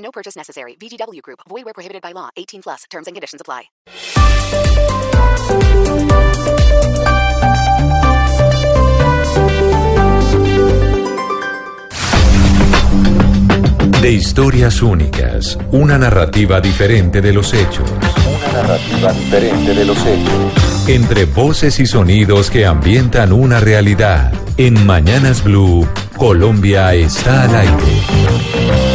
No purchase necessary. VGW Group. Void where prohibited by law. 18 plus. Terms and conditions apply. De historias únicas, una narrativa diferente de los hechos. Una narrativa diferente de los hechos. Entre voces y sonidos que ambientan una realidad. En Mañanas Blue, Colombia está al aire.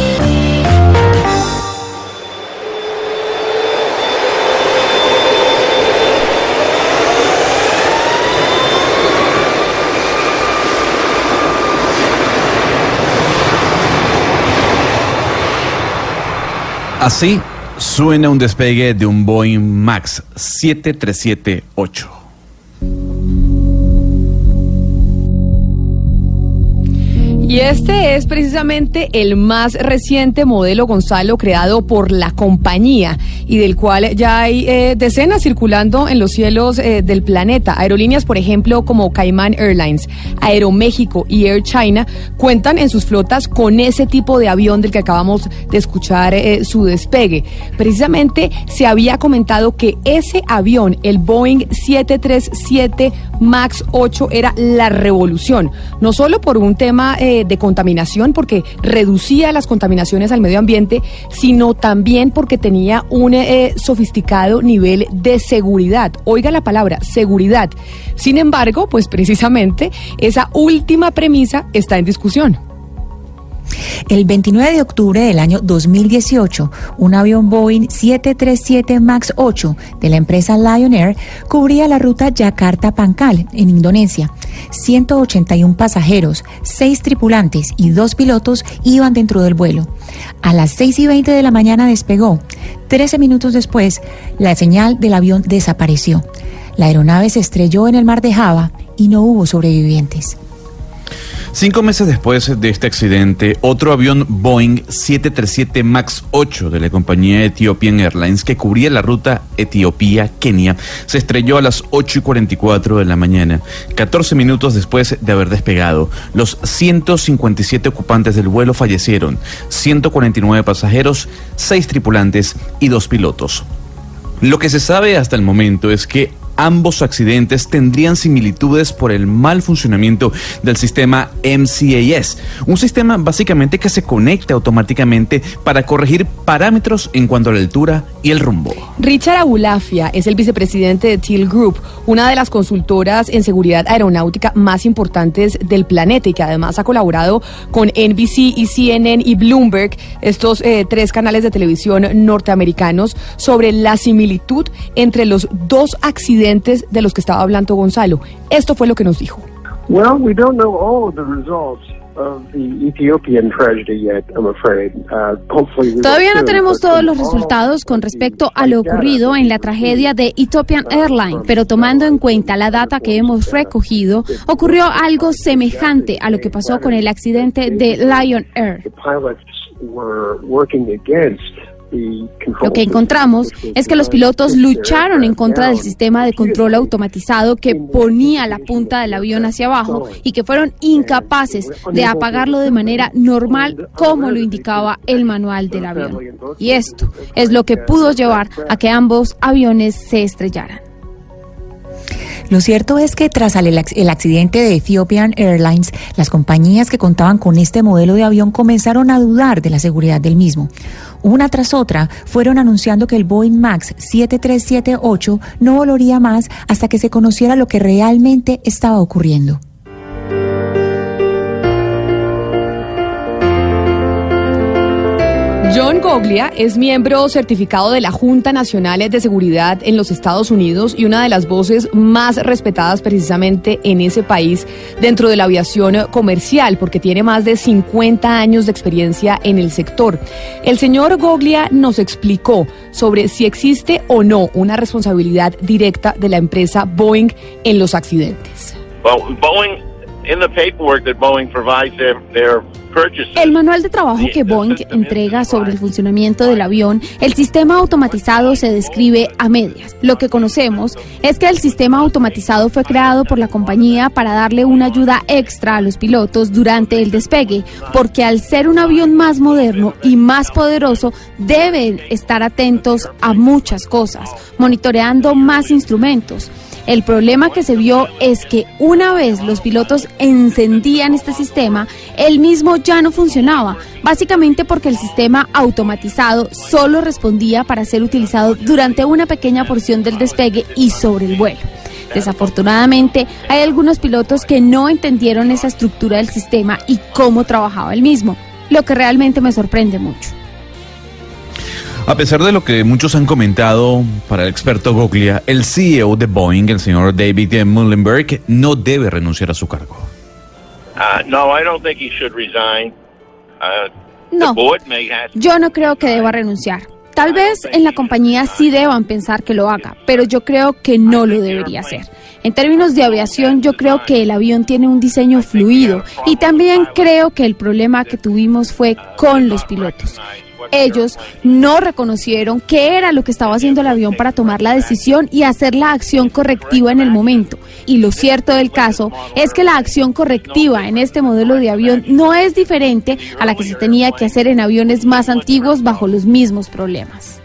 Así suena un despegue de un Boeing Max 7378. Y este es precisamente el más reciente modelo Gonzalo creado por la compañía y del cual ya hay eh, decenas circulando en los cielos eh, del planeta. Aerolíneas, por ejemplo, como Cayman Airlines, Aeroméxico y Air China cuentan en sus flotas con ese tipo de avión del que acabamos de escuchar eh, su despegue. Precisamente se había comentado que ese avión, el Boeing 737 MAX 8, era la revolución, no solo por un tema de contaminación, porque reducía las contaminaciones al medio ambiente, sino también porque tenía un eh, sofisticado nivel de seguridad. Oiga la palabra, seguridad. Sin embargo, pues precisamente esa última premisa está en discusión. El 29 de octubre del año 2018, un avión Boeing 737 MAX 8 de la empresa Lion Air cubría la ruta Yakarta-Pankal en Indonesia. 181 pasajeros, 6 tripulantes y 2 pilotos iban dentro del vuelo. A las 6 y 20 de la mañana despegó. 13 minutos después, la señal del avión desapareció. La aeronave se estrelló en el mar de Java y no hubo sobrevivientes. Cinco meses después de este accidente, otro avión Boeing 737 MAX 8 de la compañía Ethiopian Airlines que cubría la ruta Etiopía-Kenia se estrelló a las 8 y 44 de la mañana, 14 minutos después de haber despegado. Los 157 ocupantes del vuelo fallecieron, 149 pasajeros, 6 tripulantes y 2 pilotos. Lo que se sabe hasta el momento es que ambos accidentes tendrían similitudes por el mal funcionamiento del sistema MCAS, un sistema básicamente que se conecta automáticamente para corregir parámetros en cuanto a la altura y el rumbo. Richard Abulafia es el vicepresidente de Teal Group, una de las consultoras en seguridad aeronáutica más importantes del planeta y que además ha colaborado con NBC y CNN y Bloomberg, estos eh, tres canales de televisión norteamericanos, sobre la similitud entre los dos accidentes de los que estaba hablando Gonzalo. Esto fue lo que nos dijo. Well, we don't know all the results. Of the Ethiopian tragedy yet, I'm afraid. Uh, Todavía no tenemos todos los resultados con respecto a lo ocurrido en la tragedia de Ethiopian Airlines, pero tomando en cuenta la data que hemos recogido, ocurrió algo semejante a lo que pasó con el accidente de Lion Air. Lo que encontramos es que los pilotos lucharon en contra del sistema de control automatizado que ponía la punta del avión hacia abajo y que fueron incapaces de apagarlo de manera normal como lo indicaba el manual del avión. Y esto es lo que pudo llevar a que ambos aviones se estrellaran. Lo cierto es que tras el, ac- el accidente de Ethiopian Airlines, las compañías que contaban con este modelo de avión comenzaron a dudar de la seguridad del mismo. Una tras otra fueron anunciando que el Boeing Max 7378 no volaría más hasta que se conociera lo que realmente estaba ocurriendo. John Goglia es miembro certificado de la Junta Nacional de Seguridad en los Estados Unidos y una de las voces más respetadas precisamente en ese país dentro de la aviación comercial porque tiene más de 50 años de experiencia en el sector. El señor Goglia nos explicó sobre si existe o no una responsabilidad directa de la empresa Boeing en los accidentes. Boeing, in the paperwork that Boeing provides el manual de trabajo que Boeing entrega sobre el funcionamiento del avión, el sistema automatizado se describe a medias. Lo que conocemos es que el sistema automatizado fue creado por la compañía para darle una ayuda extra a los pilotos durante el despegue, porque al ser un avión más moderno y más poderoso, deben estar atentos a muchas cosas, monitoreando más instrumentos. El problema que se vio es que una vez los pilotos encendían este sistema, el mismo ya no funcionaba, básicamente porque el sistema automatizado solo respondía para ser utilizado durante una pequeña porción del despegue y sobre el vuelo. Desafortunadamente, hay algunos pilotos que no entendieron esa estructura del sistema y cómo trabajaba el mismo, lo que realmente me sorprende mucho. A pesar de lo que muchos han comentado para el experto Goglia, el CEO de Boeing, el señor David Mullenberg, no debe renunciar a su cargo. Uh, no, I don't think he should resign. Uh, no, yo no creo que deba renunciar. Tal vez en la compañía sí deban pensar que lo haga, pero yo creo que no lo debería hacer. En términos de aviación, yo creo que el avión tiene un diseño fluido y también creo que el problema que tuvimos fue con los pilotos ellos no reconocieron qué era lo que estaba haciendo el avión para tomar la decisión y hacer la acción correctiva en el momento. Y lo cierto del caso es que la acción correctiva en este modelo de avión no es diferente a la que se tenía que hacer en aviones más antiguos bajo los mismos problemas.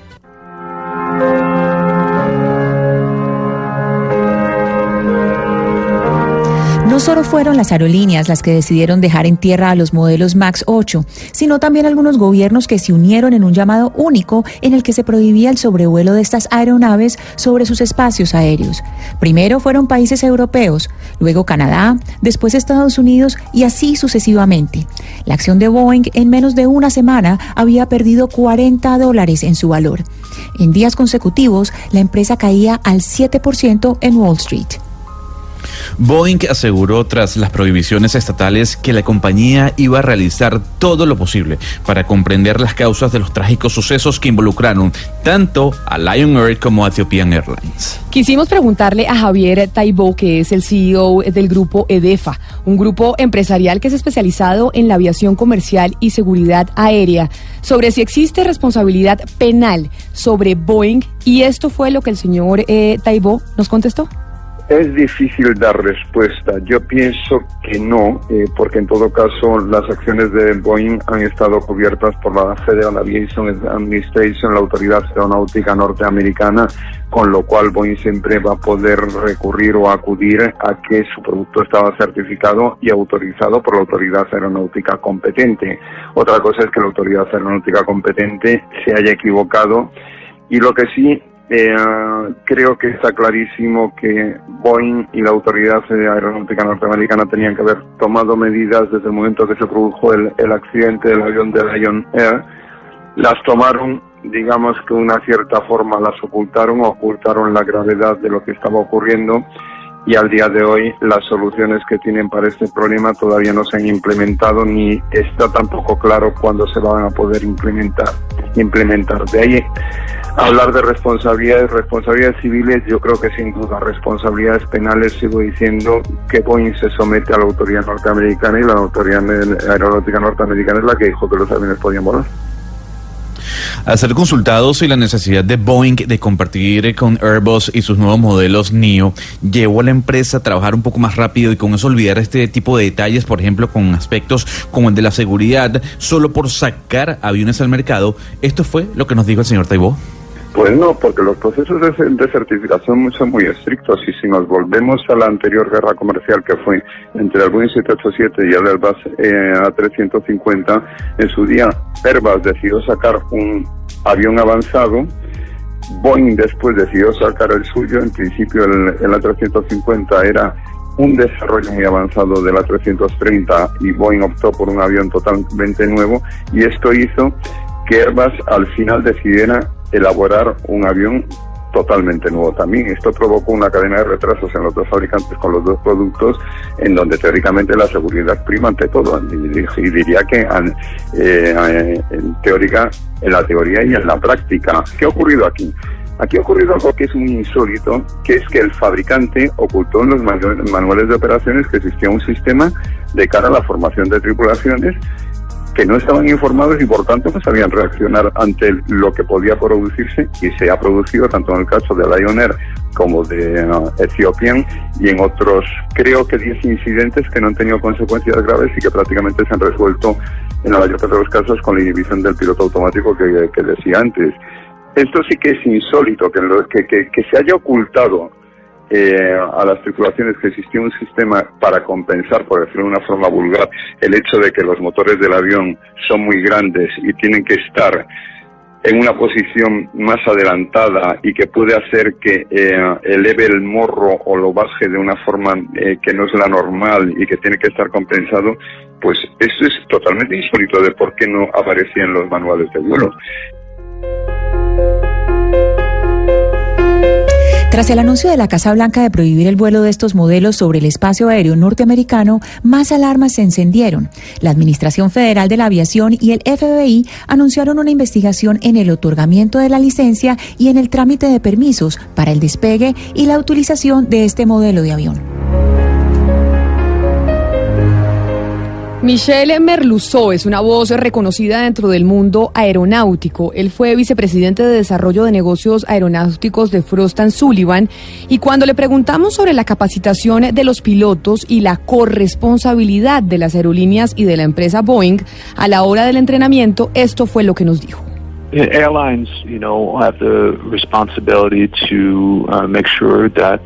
Solo fueron las aerolíneas las que decidieron dejar en tierra a los modelos MAX 8, sino también algunos gobiernos que se unieron en un llamado único en el que se prohibía el sobrevuelo de estas aeronaves sobre sus espacios aéreos. Primero fueron países europeos, luego Canadá, después Estados Unidos y así sucesivamente. La acción de Boeing en menos de una semana había perdido 40 dólares en su valor. En días consecutivos, la empresa caía al 7% en Wall Street. Boeing aseguró tras las prohibiciones estatales que la compañía iba a realizar todo lo posible para comprender las causas de los trágicos sucesos que involucraron tanto a Lion Air como a Ethiopian Airlines. Quisimos preguntarle a Javier Taibo, que es el CEO del grupo EDEFA, un grupo empresarial que es especializado en la aviación comercial y seguridad aérea, sobre si existe responsabilidad penal sobre Boeing y esto fue lo que el señor eh, Taibo nos contestó. Es difícil dar respuesta. Yo pienso que no, eh, porque en todo caso las acciones de Boeing han estado cubiertas por la Federal Aviation Administration, la Autoridad Aeronáutica Norteamericana, con lo cual Boeing siempre va a poder recurrir o acudir a que su producto estaba certificado y autorizado por la Autoridad Aeronáutica competente. Otra cosa es que la Autoridad Aeronáutica competente se haya equivocado y lo que sí eh, creo que está clarísimo que Boeing y la Autoridad Aeronáutica Norteamericana tenían que haber tomado medidas desde el momento que se produjo el, el accidente del avión de Lion Air. Las tomaron, digamos que una cierta forma las ocultaron, ocultaron la gravedad de lo que estaba ocurriendo y al día de hoy las soluciones que tienen para este problema todavía no se han implementado ni está tampoco claro cuándo se van a poder implementar. implementar. De ahí hablar de responsabilidades, responsabilidades civiles, yo creo que sin duda responsabilidades penales sigo diciendo que Boeing se somete a la autoridad norteamericana y la autoridad aeronáutica norteamericana es la que dijo que los aviones podían volar. Al ser consultados y la necesidad de Boeing de compartir con Airbus y sus nuevos modelos NEO, llevó a la empresa a trabajar un poco más rápido y con eso olvidar este tipo de detalles, por ejemplo, con aspectos como el de la seguridad, solo por sacar aviones al mercado. Esto fue lo que nos dijo el señor Taibo. Pues no, porque los procesos de, certificación son muy estrictos y si nos volvemos a la anterior guerra comercial que fue entre el Boeing 787 y el Airbus eh, A350, en su día Airbus decidió sacar un avión avanzado, Boeing después decidió sacar el suyo, en principio el, el A350 era un desarrollo muy avanzado del A330 y Boeing optó por un avión totalmente nuevo y esto hizo que Airbus al final decidiera elaborar un avión totalmente nuevo también. Esto provocó una cadena de retrasos en los dos fabricantes con los dos productos, en donde teóricamente la seguridad prima ante todo. Y, diría que eh, en teórica, en la teoría y en la práctica. ¿Qué ha ocurrido aquí? Aquí ha ocurrido algo que es muy insólito, que es que el fabricante ocultó en los manuales de operaciones que existía un sistema de cara a la formación de tripulaciones que no estaban informados y por tanto no sabían reaccionar ante lo que podía producirse y se ha producido tanto en el caso de Lion Air como de uh, Ethiopian y en otros creo que 10 incidentes que no han tenido consecuencias graves y que prácticamente se han resuelto en la mayoría de los casos con la inhibición del piloto automático que, que decía antes. Esto sí que es insólito, que, que, que, que se haya ocultado eh, a las tripulaciones que existía un sistema para compensar, por decirlo de una forma vulgar, el hecho de que los motores del avión son muy grandes y tienen que estar en una posición más adelantada y que puede hacer que eh, eleve el morro o lo baje de una forma eh, que no es la normal y que tiene que estar compensado, pues eso es totalmente insólito de por qué no aparecía en los manuales de vuelo. Tras el anuncio de la Casa Blanca de prohibir el vuelo de estos modelos sobre el espacio aéreo norteamericano, más alarmas se encendieron. La Administración Federal de la Aviación y el FBI anunciaron una investigación en el otorgamiento de la licencia y en el trámite de permisos para el despegue y la utilización de este modelo de avión. Michel Merluzó es una voz reconocida dentro del mundo aeronáutico. Él fue vicepresidente de Desarrollo de Negocios Aeronáuticos de Frost Sullivan y cuando le preguntamos sobre la capacitación de los pilotos y la corresponsabilidad de las aerolíneas y de la empresa Boeing a la hora del entrenamiento, esto fue lo que nos dijo. Airlines, you know, have the responsibility to uh, make sure that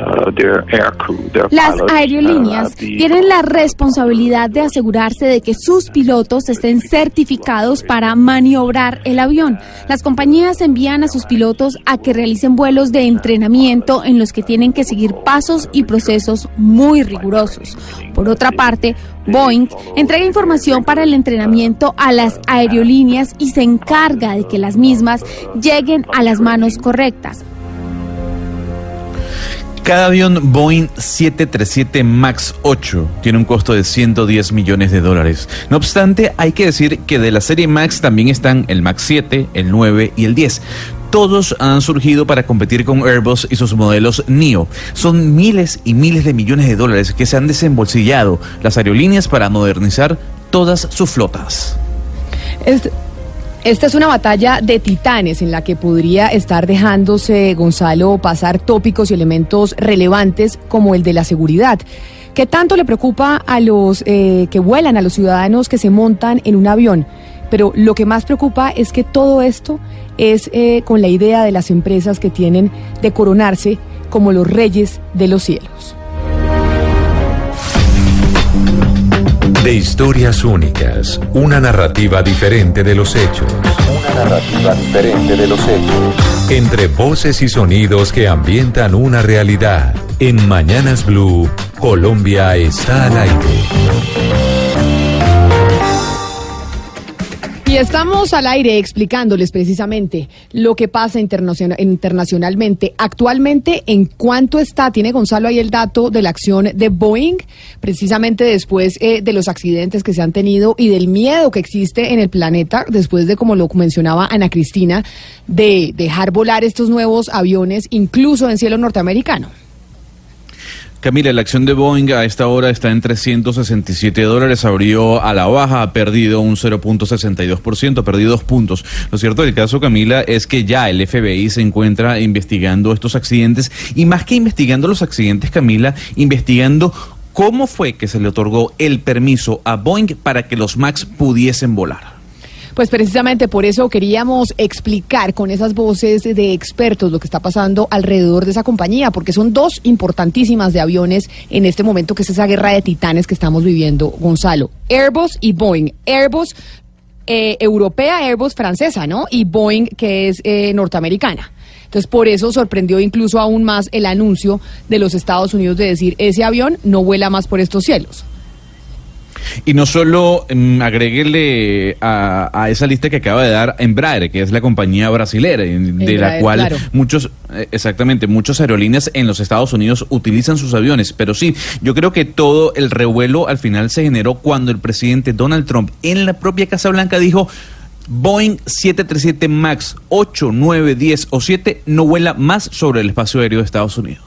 uh, their air crew, their Las pilots, aerolíneas uh, the- tienen la responsabilidad de asegurarse de que sus pilotos estén certificados para maniobrar el avión. Las compañías envían a sus pilotos a que realicen vuelos de entrenamiento en los que tienen que seguir pasos y procesos muy rigurosos. Por otra parte, Boeing entrega información para el entrenamiento a las aerolíneas y se encarga de que las mismas lleguen a las manos correctas. Cada avión Boeing 737 MAX 8 tiene un costo de 110 millones de dólares. No obstante, hay que decir que de la serie MAX también están el MAX 7, el 9 y el 10. Todos han surgido para competir con Airbus y sus modelos NEO. Son miles y miles de millones de dólares que se han desembolsillado las aerolíneas para modernizar todas sus flotas. Esta es una batalla de titanes en la que podría estar dejándose, Gonzalo, pasar tópicos y elementos relevantes como el de la seguridad. ¿Qué tanto le preocupa a los eh, que vuelan, a los ciudadanos que se montan en un avión? Pero lo que más preocupa es que todo esto es eh, con la idea de las empresas que tienen de coronarse como los reyes de los cielos. De historias únicas, una narrativa diferente de los hechos. Una narrativa diferente de los hechos. Entre voces y sonidos que ambientan una realidad. En Mañanas Blue, Colombia está al aire. Y estamos al aire explicándoles precisamente lo que pasa internaciona- internacionalmente. Actualmente, ¿en cuánto está? Tiene Gonzalo ahí el dato de la acción de Boeing, precisamente después eh, de los accidentes que se han tenido y del miedo que existe en el planeta, después de, como lo mencionaba Ana Cristina, de dejar volar estos nuevos aviones, incluso en cielo norteamericano. Camila, la acción de Boeing a esta hora está en 367 dólares, abrió a la baja, ha perdido un 0.62%, ha perdido dos puntos. Lo cierto del caso, Camila, es que ya el FBI se encuentra investigando estos accidentes y más que investigando los accidentes, Camila, investigando cómo fue que se le otorgó el permiso a Boeing para que los MAX pudiesen volar. Pues precisamente por eso queríamos explicar con esas voces de expertos lo que está pasando alrededor de esa compañía, porque son dos importantísimas de aviones en este momento, que es esa guerra de titanes que estamos viviendo, Gonzalo. Airbus y Boeing. Airbus eh, europea, Airbus francesa, ¿no? Y Boeing que es eh, norteamericana. Entonces, por eso sorprendió incluso aún más el anuncio de los Estados Unidos de decir, ese avión no vuela más por estos cielos. Y no solo mm, agréguele a, a esa lista que acaba de dar Embraer, que es la compañía brasilera, de la cual claro. muchos, eh, exactamente, muchas aerolíneas en los Estados Unidos utilizan sus aviones. Pero sí, yo creo que todo el revuelo al final se generó cuando el presidente Donald Trump en la propia Casa Blanca dijo. Boeing 737 MAX 8, 9, 10 o 7 no vuela más sobre el espacio aéreo de Estados Unidos.